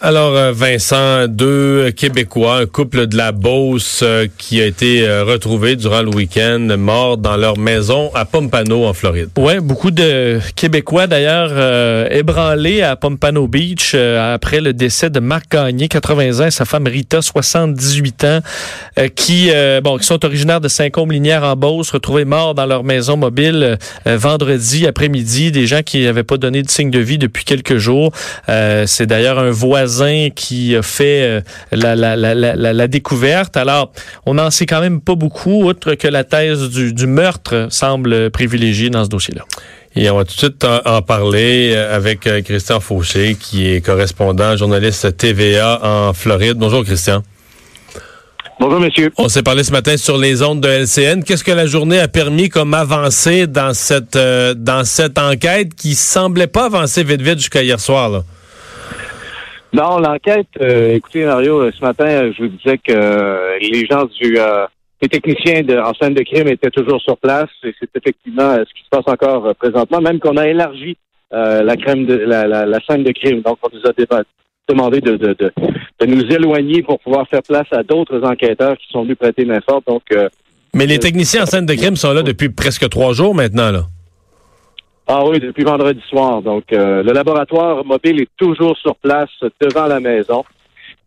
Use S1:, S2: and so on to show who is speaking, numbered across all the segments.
S1: Alors, euh, Vincent, deux Québécois, un couple de la Beauce euh, qui a été euh, retrouvé durant le week-end, mort dans leur maison à Pompano, en Floride.
S2: Ouais, beaucoup de Québécois d'ailleurs ébranlés à Pompano Beach après le décès de Marc Gagné, 80 ans, et sa femme Rita, 78 ans, qui bon, qui sont originaires de Saint-Côme-Linière en Beauce, retrouvés morts dans leur maison mobile vendredi après-midi. Des gens qui n'avaient pas donné de signe de vie depuis quelques jours. C'est d'ailleurs un voisin qui a fait euh, la, la, la, la, découverte. Alors, on n'en sait quand même pas beaucoup, outre que la thèse du, du meurtre semble privilégiée dans ce dossier-là.
S1: Et on va tout de suite en, parler euh, avec euh, Christian Fauché, qui est correspondant, journaliste TVA en Floride. Bonjour, Christian.
S3: Bonjour, monsieur.
S1: On s'est parlé ce matin sur les ondes de LCN. Qu'est-ce que la journée a permis comme avancée dans cette, dans cette enquête qui semblait pas avancer vite vite jusqu'à hier soir, là?
S3: Non, l'enquête, euh, écoutez, Mario, euh, ce matin, euh, je vous disais que les gens du les techniciens de, en scène de crime étaient toujours sur place et c'est effectivement ce qui se passe encore présentement, même qu'on a élargi la crème de la, la, scène de crime. Donc, on nous a demandé de, de, de, de, nous éloigner pour pouvoir faire place à d'autres enquêteurs qui sont venus prêter main forte. Donc,
S1: Mais les techniciens en scène de crime sont là depuis presque trois jours maintenant, là.
S3: Ah oui, depuis vendredi soir. Donc, euh, le laboratoire mobile est toujours sur place devant la maison.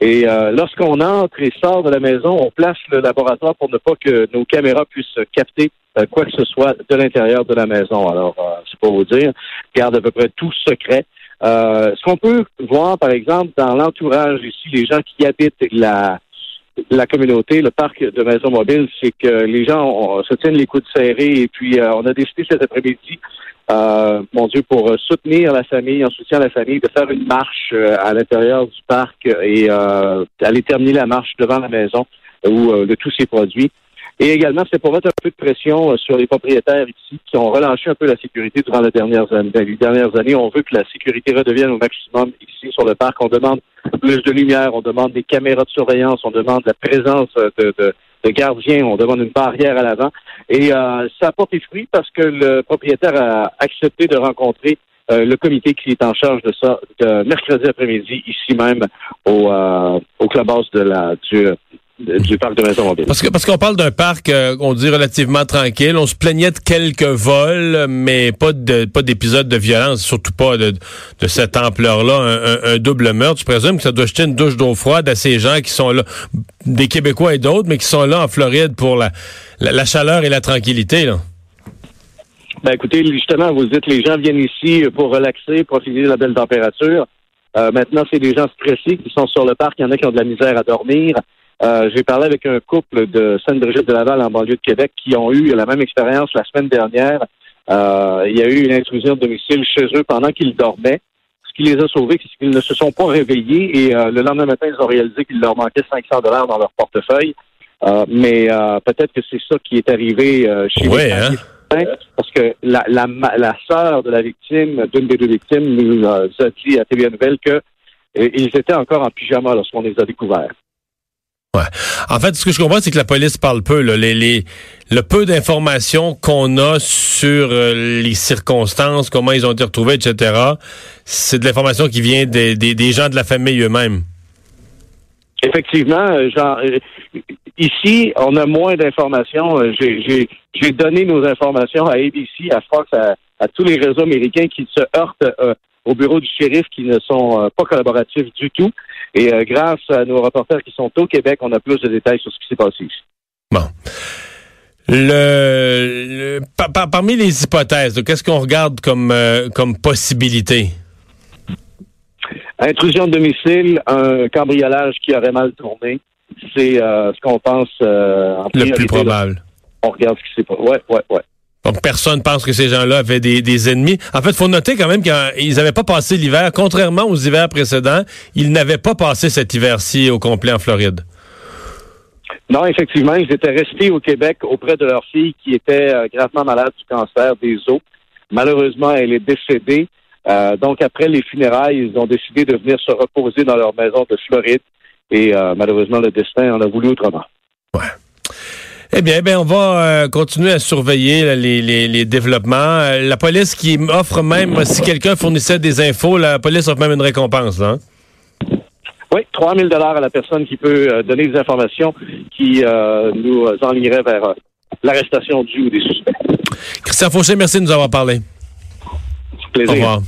S3: Et euh, lorsqu'on entre et sort de la maison, on place le laboratoire pour ne pas que nos caméras puissent capter euh, quoi que ce soit de l'intérieur de la maison. Alors, c'est pour vous dire, garde à peu près tout secret. ce qu'on peut voir, par exemple, dans l'entourage ici, les gens qui habitent la la communauté, le parc de maisons mobiles, c'est que les gens se tiennent les coudes serrés et puis on a décidé cet après-midi euh, mon Dieu, pour euh, soutenir la famille, en soutien à la famille, de faire une marche euh, à l'intérieur du parc et aller terminer la marche devant la maison où de tous ces produits. Et également, c'est pour mettre un peu de pression sur les propriétaires ici qui ont relâché un peu la sécurité durant les dernières années. les dernières années, on veut que la sécurité redevienne au maximum ici sur le parc. On demande plus de lumière, on demande des caméras de surveillance, on demande la présence de, gardiens, on demande une barrière à l'avant. Et euh, ça a porté fruit parce que le propriétaire a accepté de rencontrer euh, le comité qui est en charge de ça de mercredi après-midi ici même au, euh, au de la du du parc de.
S1: Parce que parce qu'on parle d'un parc, euh, on dit relativement tranquille. On se plaignait de quelques vols, mais pas de pas d'épisodes de violence, surtout pas de, de cette ampleur-là. Un, double meurtre. Je présume que ça doit jeter une douche d'eau froide à ces gens qui sont là, des Québécois et d'autres, mais qui sont là en Floride pour la, la, chaleur et la tranquillité. Là.
S3: Ben écoutez, justement, vous dites les gens viennent ici pour relaxer, profiter de la belle température. Euh, maintenant, c'est des gens stressés qui sont sur le parc. Il y en a qui ont de la misère à dormir. Euh, j'ai parlé avec un couple de Sainte-Brigitte-de-Laval en banlieue de Québec qui ont eu la même expérience la semaine dernière. Euh, il y a eu une intrusion de domicile chez eux pendant qu'ils dormaient. Ce qui les a sauvés, c'est qu'ils ne se sont pas réveillés et euh, le lendemain matin, ils ont réalisé qu'il leur manquait 500 dollars dans leur portefeuille. mais peut-être que c'est ça qui est arrivé chez
S1: les hein?
S3: parce que la, la, la sœur de la victime, d'une des deux victimes, nous a dit à TVA Nouvelle que ils étaient encore en pyjama lorsqu'on les a découverts.
S1: En fait, ce que je comprends, c'est que la police parle peu. Là. Le peu d'informations qu'on a sur euh, les circonstances, comment ils ont été retrouvés, etc., c'est de l'information qui vient des, gens de la famille eux-mêmes.
S3: Effectivement, euh, genre, euh, ici, on a moins d'informations. J'ai donné nos informations à ABC, à Fox, à, tous les réseaux américains qui se heurtent au bureau du shérif qui ne sont pas collaboratifs du tout. Et euh, grâce à nos reporters qui sont au Québec, on a plus de détails sur ce qui s'est passé ici.
S1: Bon. Le, parmi les hypothèses, qu'est-ce qu'on regarde comme, euh, comme possibilité?
S3: Intrusion de domicile, un cambriolage qui aurait mal tourné. C'est ce qu'on pense en
S1: Le plus probable.
S3: On regarde ce qui s'est passé. Ouais, ouais, ouais.
S1: Donc, personne pense que ces gens-là avaient des, ennemis. En fait, il faut noter quand même qu'ils n'avaient pas passé l'hiver. Contrairement aux hivers précédents, ils n'avaient pas passé cet hiver-ci au complet en Floride.
S3: Non, effectivement, ils étaient restés au Québec auprès de leur fille qui était euh, gravement malade du cancer des os. Malheureusement, elle est décédée. Euh, donc, après les funérailles, ils ont décidé de venir se reposer dans leur maison de Floride. Et euh, malheureusement, le destin en a voulu autrement.
S1: Ouais. Eh bien, ben, on va euh, continuer à surveiller là, les, les, les, développements. Euh, la police qui offre même, si quelqu'un fournissait des infos, la police offre même une récompense. Là, hein?
S3: Oui, 3 000 à la personne qui peut euh, donner des informations qui nous enlignerait vers l'arrestation du ou des suspects.
S1: Christian Fauché, merci de nous avoir parlé.
S3: Plaisir.
S1: Au revoir.